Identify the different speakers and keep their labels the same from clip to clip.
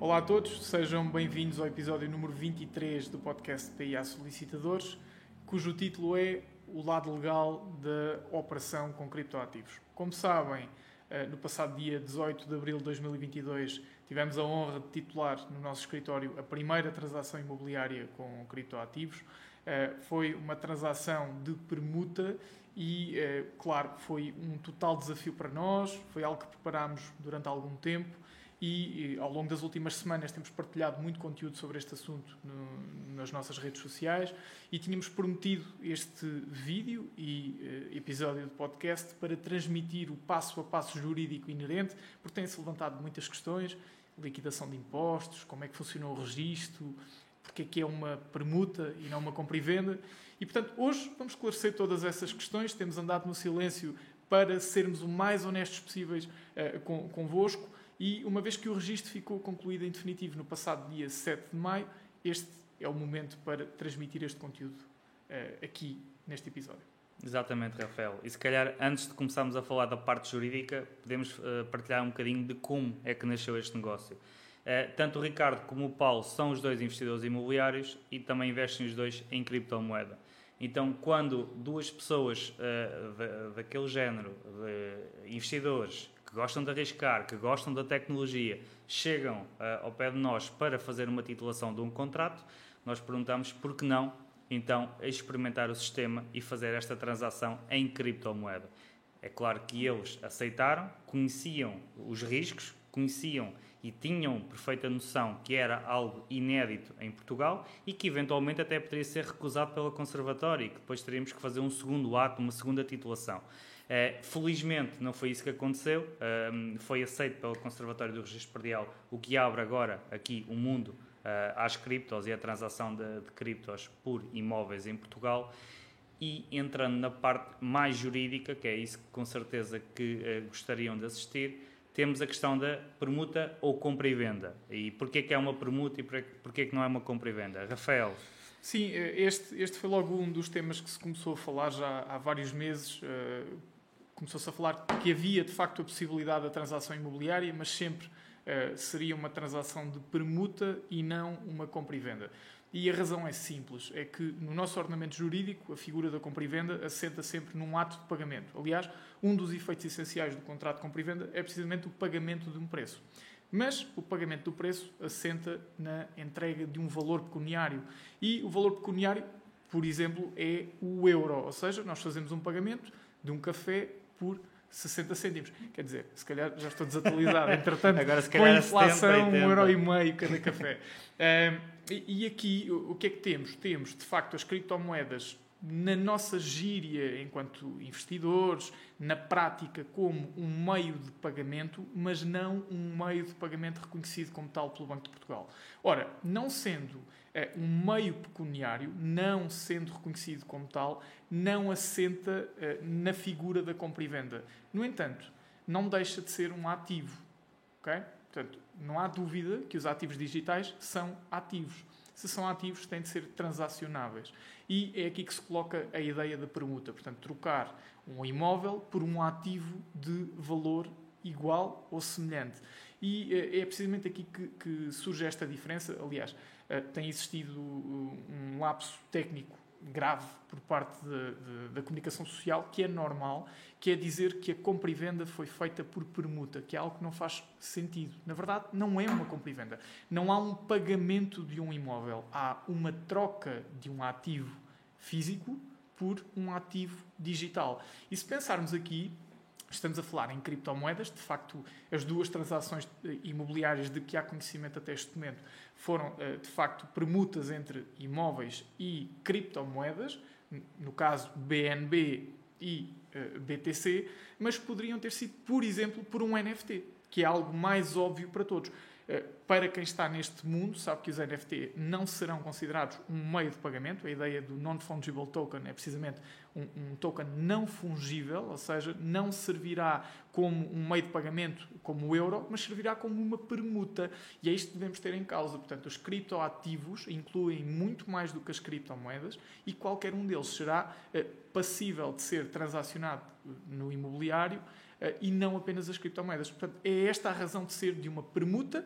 Speaker 1: Olá a todos, sejam bem-vindos ao episódio número 23 do podcast PIA Solicitadores, cujo título é O lado legal da operação com criptoativos. Como sabem, eh, no passado dia 18 de abril de 2022, tivemos a honra de titular no nosso escritório a primeira transação imobiliária com criptoativos. Eh, foi uma transação de permuta e, eh, claro, foi um total desafio para nós, foi algo que preparámos durante algum tempo e, e, ao longo das últimas semanas temos partilhado muito conteúdo sobre este assunto no, nas nossas redes sociais e tínhamos prometido este vídeo e uh, episódio de podcast para transmitir o passo a passo jurídico inerente, porque têm-se levantado muitas questões, liquidação de impostos, como é que funciona o registro, porque é que é uma permuta e não uma compra e venda. E, portanto, hoje vamos esclarecer todas essas questões. Temos andado no silêncio para sermos o mais honestos possíveis uh, convosco e uma vez que o registro ficou concluído em definitivo no passado dia 7 de maio, este é o momento para transmitir este conteúdo uh, aqui neste episódio.
Speaker 2: Exatamente, Rafael. E se calhar, antes de começarmos a falar da parte jurídica, podemos uh, partilhar um bocadinho de como é que nasceu este negócio. Uh, tanto o Ricardo como o Paulo são os dois investidores imobiliários e também investem os dois em criptomoeda. Então, quando duas pessoas daquele género, investidores, que gostam de arriscar, que gostam da tecnologia, chegam uh, ao pé de nós para fazer uma titulação de um contrato, nós perguntamos por que não então experimentar o sistema e fazer esta transação em criptomoeda. É claro que eles aceitaram, conheciam os riscos, conheciam e tinham perfeita noção que era algo inédito em Portugal e que eventualmente até poderia ser recusado pela Conservatória e que depois teríamos que fazer um segundo ato, uma segunda titulação. Uh, felizmente não foi isso que aconteceu, foi aceito pelo Conservatório do Registro Perdial, o que abre agora aqui o um mundo uh, às criptos e à transação de, de criptos por imóveis em Portugal. E entrando na parte mais jurídica, que é isso que com certeza que eh, gostariam de assistir, temos a questão da permuta ou compra e venda. E porquê que é uma permuta e porquê que não é uma compra e venda? Rafael.
Speaker 1: Sim, este, este foi logo um dos temas que se começou a falar já há vários meses começou-se a falar que havia de facto a possibilidade da transação imobiliária, mas sempre uh, seria uma transação de permuta e não uma compra e venda. E a razão é simples, é que no nosso ordenamento jurídico a figura da compra e venda assenta sempre num ato de pagamento. Aliás, um dos efeitos essenciais do contrato de compra e venda é precisamente o pagamento de um preço. Mas o pagamento do preço assenta na entrega de um valor pecuniário. E o valor pecuniário, por exemplo, é o euro. Ou seja, nós fazemos um pagamento de um café por 60 cêntimos. Quer dizer, se calhar já estou desatualizado. Entretanto, Agora, se com a inflação, um euro e meio cada café. Um, e, e, aqui, o, o que é que temos? Temos, de facto, as criptomoedas na nossa gíria enquanto investidores, na prática como um meio de pagamento, mas não um meio de pagamento reconhecido como tal pelo Banco de Portugal. Ora, não sendo um meio pecuniário, não sendo reconhecido como tal, não assenta é, na figura da compra e venda. No entanto, não deixa de ser um ativo. Okay? Portanto, não há dúvida que os ativos digitais são ativos. Se são ativos, têm de ser transacionáveis. E é aqui que se coloca a ideia da permuta. Portanto, trocar um imóvel por um ativo de valor igual ou semelhante. E é precisamente aqui que, que surge esta diferença. Aliás, eh, tem existido um lapso técnico grave por parte de, de, da comunicação social, que é normal, que é dizer que a compra e venda foi feita por permuta, que é algo que não faz sentido. Na verdade, não é uma compra e venda. Não há um pagamento de um imóvel, há uma troca de um ativo físico por um ativo digital. E se pensarmos aqui, Estamos a falar em criptomoedas, de facto, as duas transações imobiliárias de que há conhecimento até este momento foram, eh, de facto, permutas entre imóveis e criptomoedas, no caso BNB e eh, BTC, mas poderiam ter sido, por exemplo, por um NFT, que é algo mais óbvio para todos. Eh, para quem está neste mundo, sabe que os NFT não serão considerados um meio de pagamento. A ideia do Non-Fungible Token é precisamente um, um, token não fungível, ou seja, não servirá como um meio de pagamento como o euro, mas servirá como uma permuta. E é isto que devemos ter em causa. Portanto, os criptoativos incluem muito mais do que as criptomoedas e qualquer um deles será uh, passível de ser transacionado no imobiliário e não apenas as criptomoedas. Portanto, é esta a razão de ser de uma permuta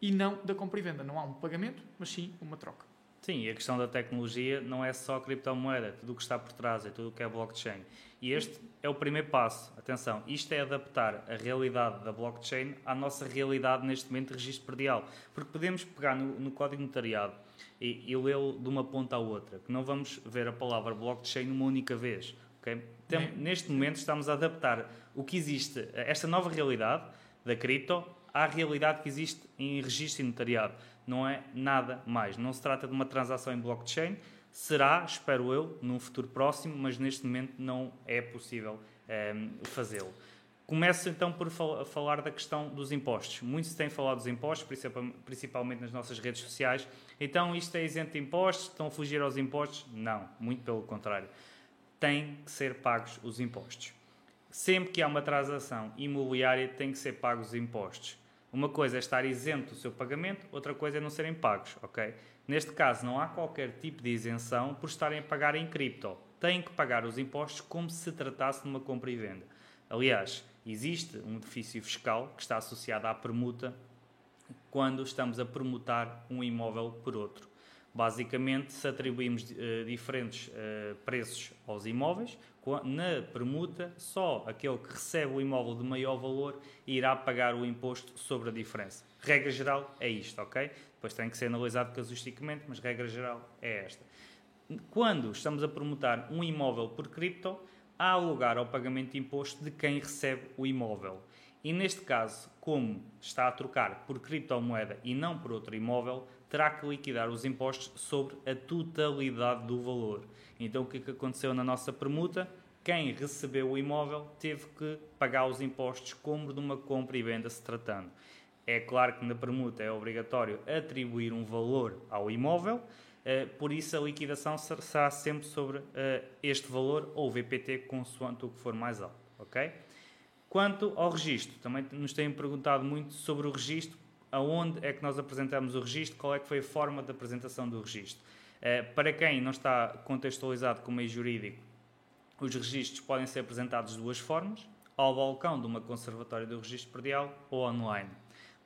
Speaker 1: e não da compra e venda. Não há um pagamento, mas sim uma troca.
Speaker 2: Sim, e a questão da tecnologia não é só criptomoeda, tudo o que está por trás, é tudo o que é blockchain. E este é o primeiro passo. Atenção, isto é adaptar a realidade da blockchain à nossa realidade neste momento de registro predial. Porque podemos pegar no, no código notariado e, e lê-lo de uma ponta à outra, que não vamos ver a palavra blockchain uma única vez. Okay? Então, neste momento estamos a adaptar o que existe, esta nova realidade da cripto, à realidade que existe em registro e notariado não é nada mais. Não se trata de uma transação em blockchain. Será, espero eu, num futuro próximo, mas neste momento não é possível um, ehm, fazê-lo. Começo então por fal falar da questão dos impostos. Muito se tem falado dos impostos, principalmente nas nossas redes sociais. Então, isto é isento de impostos? Estão a fugir aos impostos? Não, muito pelo contrário. Tem que ser pagos os impostos. Sempre que há uma transação imobiliária, tem que ser pagos os impostos. Uma coisa é estar isento do seu pagamento, outra coisa é não serem pagos, ok? Neste caso, não há qualquer tipo de isenção por estarem a pagar em cripto. Têm que pagar os impostos como se tratasse de uma compra e venda. Aliás, existe um benefício fiscal que está associado à permuta quando estamos a permutar um imóvel por outro. Basicamente, se atribuímos uh, diferentes uh, preços aos imóveis, na permuta, só aquele que recebe o imóvel de maior valor irá pagar o imposto sobre a diferença. Regra geral é isto, ok? Depois tem que ser analisado casuisticamente, mas regra geral é esta. Quando estamos a permutar um imóvel por cripto, há lugar ao pagamento de imposto de quem recebe o imóvel. E neste caso, como está a trocar por criptomoeda e não por outro imóvel, terá que liquidar os impostos sobre a totalidade do valor. Então, o que, é que aconteceu na nossa permuta? Quem recebeu o imóvel teve que pagar os impostos como de uma compra e venda se tratando. É claro que na permuta é obrigatório atribuir um valor ao imóvel, eh, por isso a liquidação será sempre sobre eh, este valor ou VPT, consoante o que for mais alto. ok? Quanto ao registro, também nos têm perguntado muito sobre o registro, aonde é que nós apresentamos o registro, qual é que foi a forma de apresentação do registro. Eh, para quem não está contextualizado com o meio jurídico, os registros podem ser apresentados de duas formas, ao balcão de uma conservatória do registro predial ou online.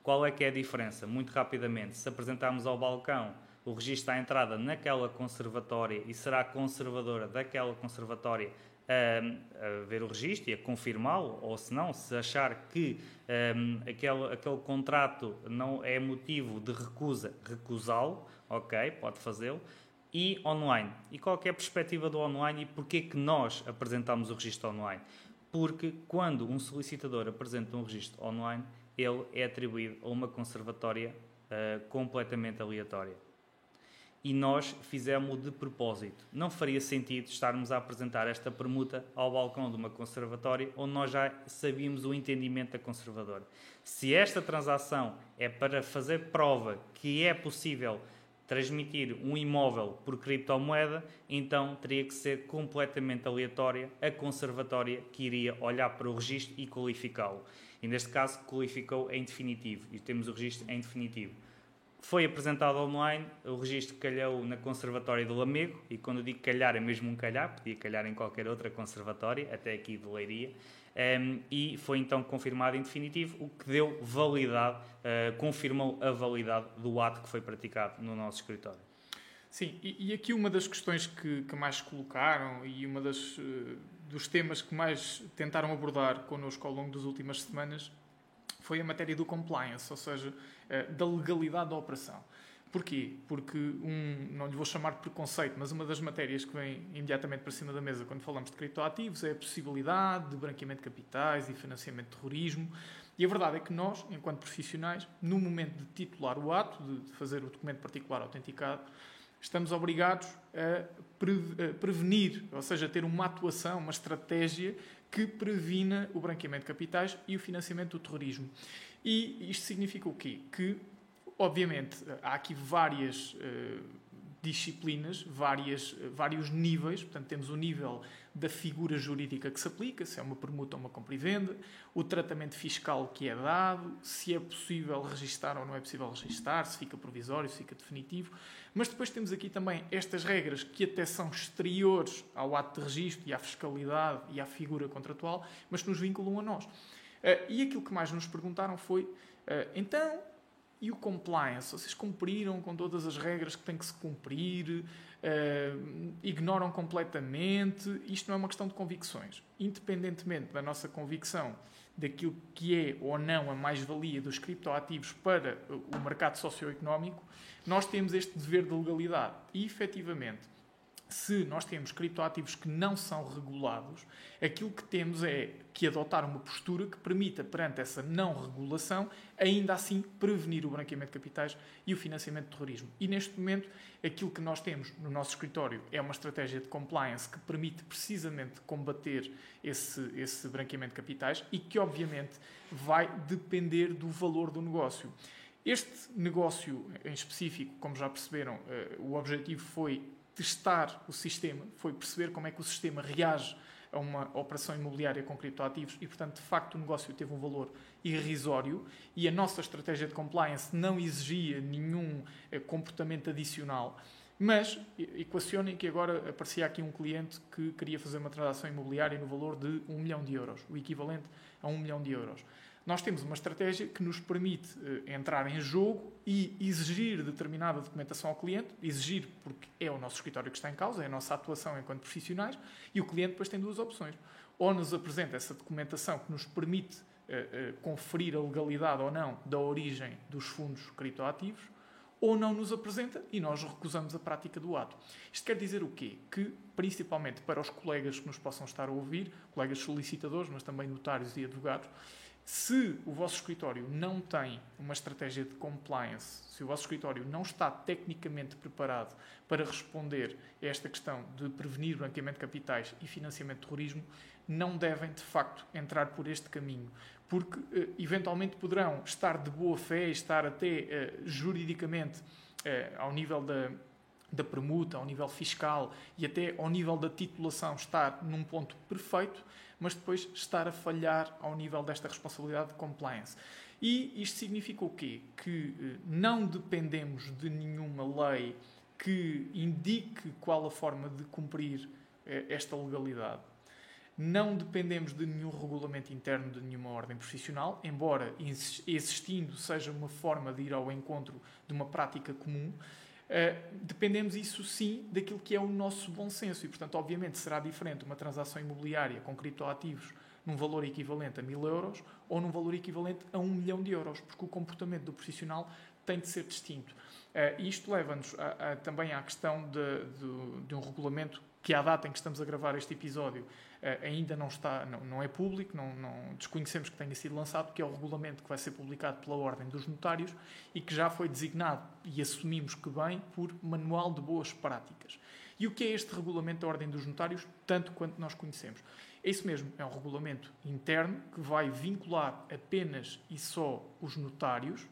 Speaker 2: Qual é que é a diferença? Muito rapidamente, se apresentarmos ao balcão o registro à entrada naquela conservatória e será conservadora daquela conservatória a, a ver o registro e a confirmá-lo, ou se não, se achar que um, aquele, aquele contrato não é motivo de recusa, recusá-lo, ok, pode fazê-lo e online. E qual é a perspectiva do online e porquê que nós apresentamos o registro online? Porque quando um solicitador apresenta um registro online, ele é atribuído a uma conservatória uh, completamente aleatória. E nós fizemos de propósito. Não faria sentido estarmos a apresentar esta permuta ao balcão de uma conservatória onde nós já sabíamos o entendimento da conservadora. Se esta transação é para fazer prova que é possível transmitir um imóvel por criptomoeda, então teria que ser completamente aleatória a conservatória que iria olhar para o registro e qualificá-lo. E neste caso, qualificou em definitivo e temos o registro em definitivo. Foi apresentado online, o registro calhou na Conservatória do Lamego, e quando digo calhar é mesmo um calhar, podia calhar em qualquer outra conservatória, até aqui de Leiria, um, e foi então confirmado em definitivo, o que deu validade, uh, confirmou a validade do ato que foi praticado no nosso escritório.
Speaker 1: Sim, e, e aqui uma das questões que, que mais colocaram e uma das uh, dos temas que mais tentaram abordar connosco ao longo das últimas semanas foi a matéria do compliance, ou seja, uh, da legalidade da operação. Porquê? Porque, um, não lhe vou chamar de preconceito, mas uma das matérias que vem imediatamente para cima da mesa quando falamos de criptoativos é a possibilidade de branqueamento de capitais e financiamento de terrorismo. E a verdade é que nós, enquanto profissionais, no momento de titular o ato, de fazer o documento particular autenticado, estamos obrigados a prevenir, ou seja, a ter uma atuação, uma estratégia que previna o branqueamento de capitais e o financiamento do terrorismo. E isto significa o quê? Que Obviamente, há aqui várias uh, disciplinas, várias, vários níveis. Portanto, temos o nível da figura jurídica que se aplica, se é uma permuta ou uma compra e venda, o tratamento fiscal que é dado, se é possível registar ou não é possível registar, se fica provisório, se fica definitivo. Mas depois temos aqui também estas regras que até são exteriores ao ato de registro e à fiscalidade e à figura contratual, mas que nos vinculam a nós. Uh, e aquilo que mais nos perguntaram foi: então, e o compliance? Vocês cumpriram com todas as regras que têm que se cumprir? Uh, ignoram completamente? Isto não é uma questão de convicções. Independentemente da nossa convicção daquilo que é ou não a mais-valia dos criptoativos para o mercado socioeconómico, nós temos este dever de legalidade. E, efetivamente, se nós temos criptoativos que não são regulados, aquilo que temos é que adotar uma postura que permita, perante essa não regulação, ainda assim prevenir o branqueamento de capitais e o financiamento de terrorismo. E neste momento, aquilo que nós temos no nosso escritório é uma estratégia de compliance que permite precisamente combater esse, esse branqueamento de capitais e que, obviamente, vai depender do valor do negócio. Este negócio em específico, como já perceberam, eh, o objetivo foi testar o sistema, foi perceber como é que o sistema reage a uma operação imobiliária com criptoativos e, portanto, de facto, o negócio teve um valor irrisório e a nossa estratégia de compliance não exigia nenhum eh, comportamento adicional. Mas equacionem que agora aparecia aqui um cliente que queria fazer uma transação imobiliária no valor de 1 milhão de euros, o equivalente a 1 milhão de euros nós temos uma estratégia que nos permite uh, entrar em jogo e exigir determinada documentação ao cliente, exigir porque é o nosso escritório que está em causa, é a nossa atuação enquanto profissionais, e o cliente depois tem duas opções. Ou nos apresenta essa documentação que nos permite uh, uh, conferir a legalidade ou não da origem dos fundos criptoativos, ou não nos apresenta e nós recusamos a prática do ato. Isto quer dizer o quê? Que, principalmente para os colegas que nos possam estar a ouvir, colegas solicitadores, mas também notários e advogados, se o vosso escritório não tem uma estratégia de compliance, se o vosso escritório não está tecnicamente preparado para responder a esta questão de prevenir branqueamento de capitais e financiamento de terrorismo, não devem de facto entrar por este caminho, porque eh, eventualmente poderão estar de boa fé, estar até eh, juridicamente eh, ao nível da, da permuta, ao nível fiscal e até ao nível da titulação estar num ponto perfeito, mas depois estar a falhar ao nível desta responsabilidade de compliance. E isto significa o quê? Que eh, não dependemos de nenhuma lei que indique qual a forma de cumprir eh, esta legalidade. Não dependemos de nenhum regulamento interno de nenhuma ordem profissional, embora existindo seja uma forma de ir ao encontro de uma prática comum, Uh, dependemos, isso sim, daquilo que é o nosso bom senso. E, portanto, obviamente, será diferente uma transação imobiliária com criptoativos num valor equivalente a mil euros ou num valor equivalente a um milhão de euros, porque o comportamento do profissional tem de ser distinto. Uh, isto leva-nos também à questão de, de, de um regulamento que, à data em que estamos a gravar este episódio, eh, ainda não está, não, não é público, não, não, desconhecemos que tenha sido lançado, que é o regulamento que vai ser publicado pela Ordem dos Notários e que já foi designado, e assumimos que bem, por Manual de Boas Práticas. E o que é este regulamento da Ordem dos Notários, tanto quanto nós conhecemos? É isso mesmo, é um regulamento interno que vai vincular apenas e só os notários,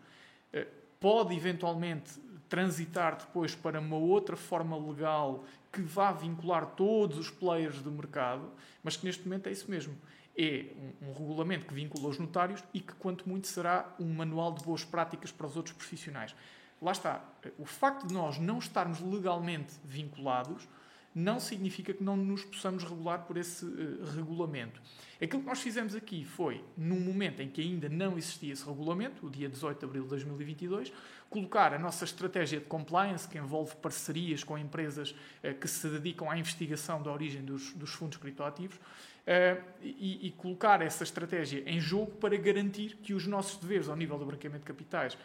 Speaker 1: eh, pode eventualmente transitar depois para uma outra forma legal que vá vincular todos os players do mercado, mas que neste momento é isso mesmo. É um, um, regulamento que vincula os notários e que, quanto muito, será um manual de boas práticas para os outros profissionais. Lá está. O facto de nós não estarmos legalmente vinculados não significa que não nos possamos regular por esse uh, regulamento. Aquilo que nós fizemos aqui foi, num momento em que ainda não existia esse regulamento, o dia 18 de abril de 2022, colocar a nossa estratégia de compliance, que envolve parcerias com empresas uh, que se dedicam à investigação da origem dos, dos fundos criptoativos, uh, e, e, colocar essa estratégia em jogo para garantir que os nossos deveres ao nível do branqueamento de capitais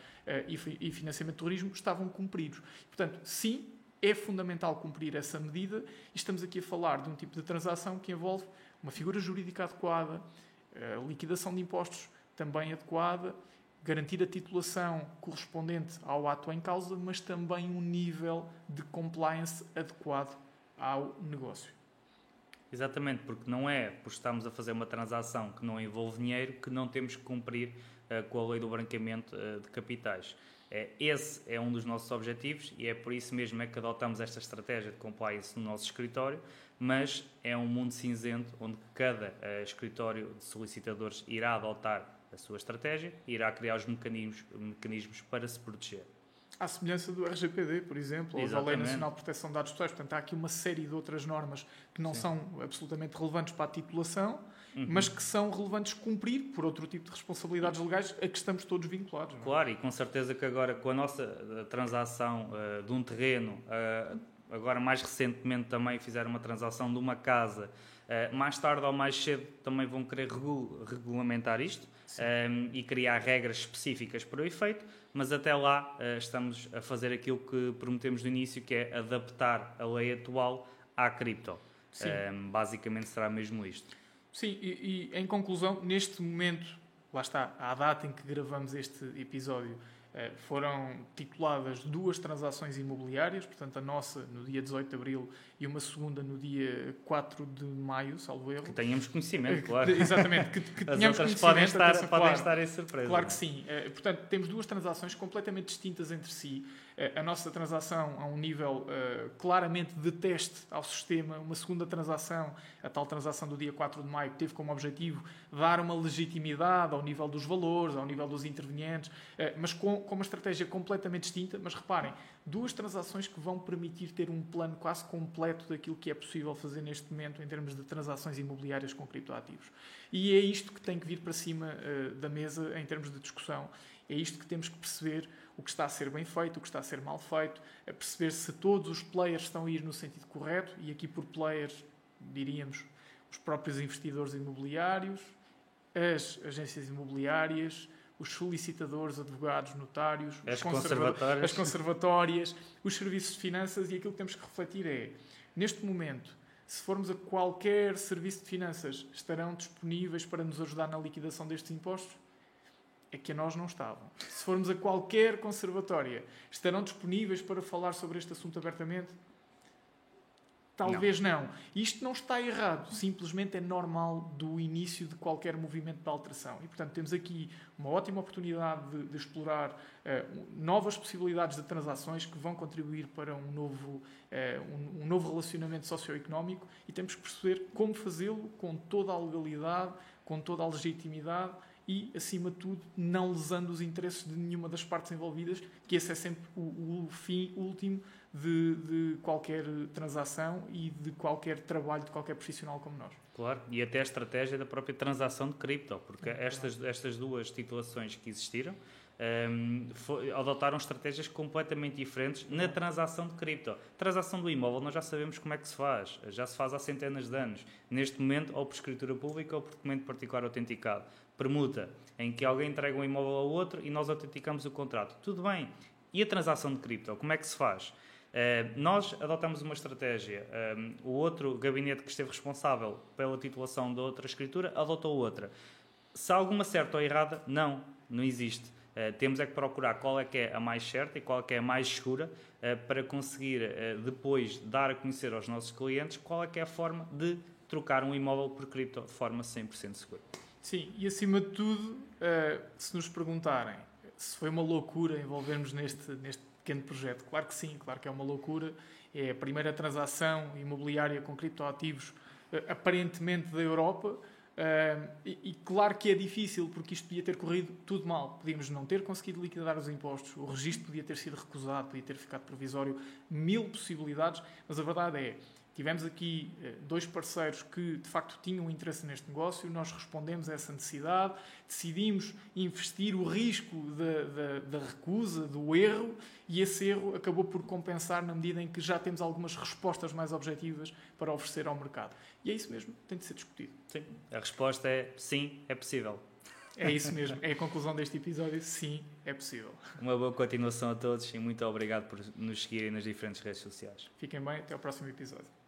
Speaker 1: e, e financiamento de terrorismo estavam cumpridos. Portanto, sim, é fundamental cumprir essa medida e estamos aqui a falar de um tipo de transação que envolve uma figura jurídica adequada, a liquidação de impostos também adequada, garantir a titulação correspondente ao ato em causa, mas também um nível de compliance adequado ao negócio.
Speaker 2: Exatamente, porque não é por estarmos a fazer uma transação que não envolve dinheiro que não temos que cumprir uh, com a lei do branqueamento uh, de capitais. É, esse é um dos nossos objetivos e é por isso mesmo é que adotamos esta estratégia de compliance no nosso escritório, mas é um mundo cinzento onde cada uh, escritório de solicitadores irá adotar a sua estratégia e irá criar os mecanismos, mecanismos para se proteger.
Speaker 1: À semelhança do RGPD, por exemplo, ou da Lei Nacional de Proteção de Dados Pessoais. Portanto, há aqui uma série de outras normas que não Sim. são absolutamente relevantes para a titulação, uhum. mas que são relevantes cumprir por outro tipo de responsabilidades legais a que estamos todos vinculados.
Speaker 2: É? Claro, e com certeza que agora, com a nossa eh, transação uh, de um terreno, uh, agora mais recentemente também fizeram uma transação de uma casa, uh, mais tarde ou mais cedo também vão querer regulamentar isto e criar regras específicas para o efeito mas até lá estamos a fazer aquilo que prometemos no início, que é adaptar a lei atual à cripto. Um, basicamente será mesmo isto.
Speaker 1: Sim, e, e, em conclusão, neste momento, lá está, à data em que gravamos este episódio, eh, foram tituladas duas transações imobiliárias, portanto, a nossa no dia 18 de abril e uma segunda no dia 4 de maio, salvo erro.
Speaker 2: Que tenhamos conhecimento, claro.
Speaker 1: exatamente, que, que
Speaker 2: As
Speaker 1: tenhamos
Speaker 2: conhecimento.
Speaker 1: Podem
Speaker 2: estar, podem claro, estar em surpresa.
Speaker 1: Claro que sim. Eh, portanto, temos duas transações completamente distintas entre si. A nossa transação a um nível uh, claramente de teste ao sistema, uma segunda transação, a tal transação do dia 4 de maio, que teve como objetivo dar uma legitimidade ao nível dos valores, ao nível dos intervenientes, uh, mas com, com uma estratégia completamente distinta. Mas reparem, duas transações que vão permitir ter um plano quase completo daquilo que é possível fazer neste momento em termos de transações imobiliárias com criptoativos. E é isto que tem que vir para cima uh, da mesa em termos de discussão. É isto que temos que perceber o que está a ser bem feito, o que está a ser mal feito, a perceber se todos os players estão a ir no sentido correto, e aqui por players diríamos os próprios investidores imobiliários, as agências imobiliárias, os solicitadores, advogados, notários,
Speaker 2: as conservatórias.
Speaker 1: as conservatórias, os serviços de finanças, e aquilo que temos que refletir é, neste momento, se formos a qualquer serviço de finanças, estarão disponíveis para nos ajudar na liquidação destes impostos? É que a nós não estavam. Se formos a qualquer conservatória, estarão disponíveis para falar sobre este assunto abertamente? Talvez não. não. Isto não está errado, simplesmente é normal do início de qualquer movimento de alteração. E, portanto, temos aqui uma ótima oportunidade de, de explorar uh, novas possibilidades de transações que vão contribuir para um novo, uh, um, um novo relacionamento socioeconómico e temos que perceber como fazê-lo com toda a legalidade, com toda a legitimidade e, acima de tudo, não lesando os interesses de nenhuma das partes envolvidas, que esse é sempre o, o fim último de, de, qualquer transação e de qualquer trabalho de qualquer profissional como nós.
Speaker 2: Claro, e até a estratégia da própria transação de cripto, porque estas, estas duas titulações que existiram um, foi, adotaram estratégias completamente diferentes na transação de cripto. Transação do imóvel, nós já sabemos como é que se faz, já se faz há centenas de anos. Neste momento, ou por escritura pública ou por documento particular autenticado permuta em que alguém entrega um imóvel ao outro e nós autenticamos o contrato. Tudo bem. E a transação de cripto? Como é que se faz? Uh, nós adotamos uma estratégia. Um, o outro gabinete que esteve responsável pela titulação da outra escritura adotou outra. Se há alguma certa ou errada, não, não existe. Uh, temos é que procurar qual é que é a mais certa e qual é que é a mais segura uh, para conseguir depois dar a conhecer aos nossos clientes qual é que é a forma de trocar um imóvel por cripto de forma 100% segura.
Speaker 1: Sim, e acima de tudo, uh, se nos perguntarem se foi uma loucura envolvermos neste, neste pequeno projeto, claro que sim, claro que é uma loucura. É a primeira transação imobiliária com criptoativos uh, aparentemente da Europa. Uh, e, e, claro que é difícil, porque isto podia ter corrido tudo mal. Podíamos não ter conseguido liquidar os impostos, o registro podia ter sido recusado, podia ter ficado provisório, mil possibilidades, mas a verdade é Tivemos aqui eh, dois parceiros que de facto tinham interesse neste negócio, nós respondemos a essa necessidade, decidimos investir o risco da, da, da, recusa, do erro, e esse erro acabou por compensar na medida em que já temos algumas respostas mais objetivas para oferecer ao mercado. E é isso mesmo, tem de ser discutido.
Speaker 2: Sim, a resposta é sim, é possível.
Speaker 1: É isso mesmo, é a conclusão deste episódio, sim, é possível.
Speaker 2: Uma boa continuação a todos e muito obrigado por nos seguirem nas diferentes redes sociais.
Speaker 1: Fiquem bem, até ao próximo episódio.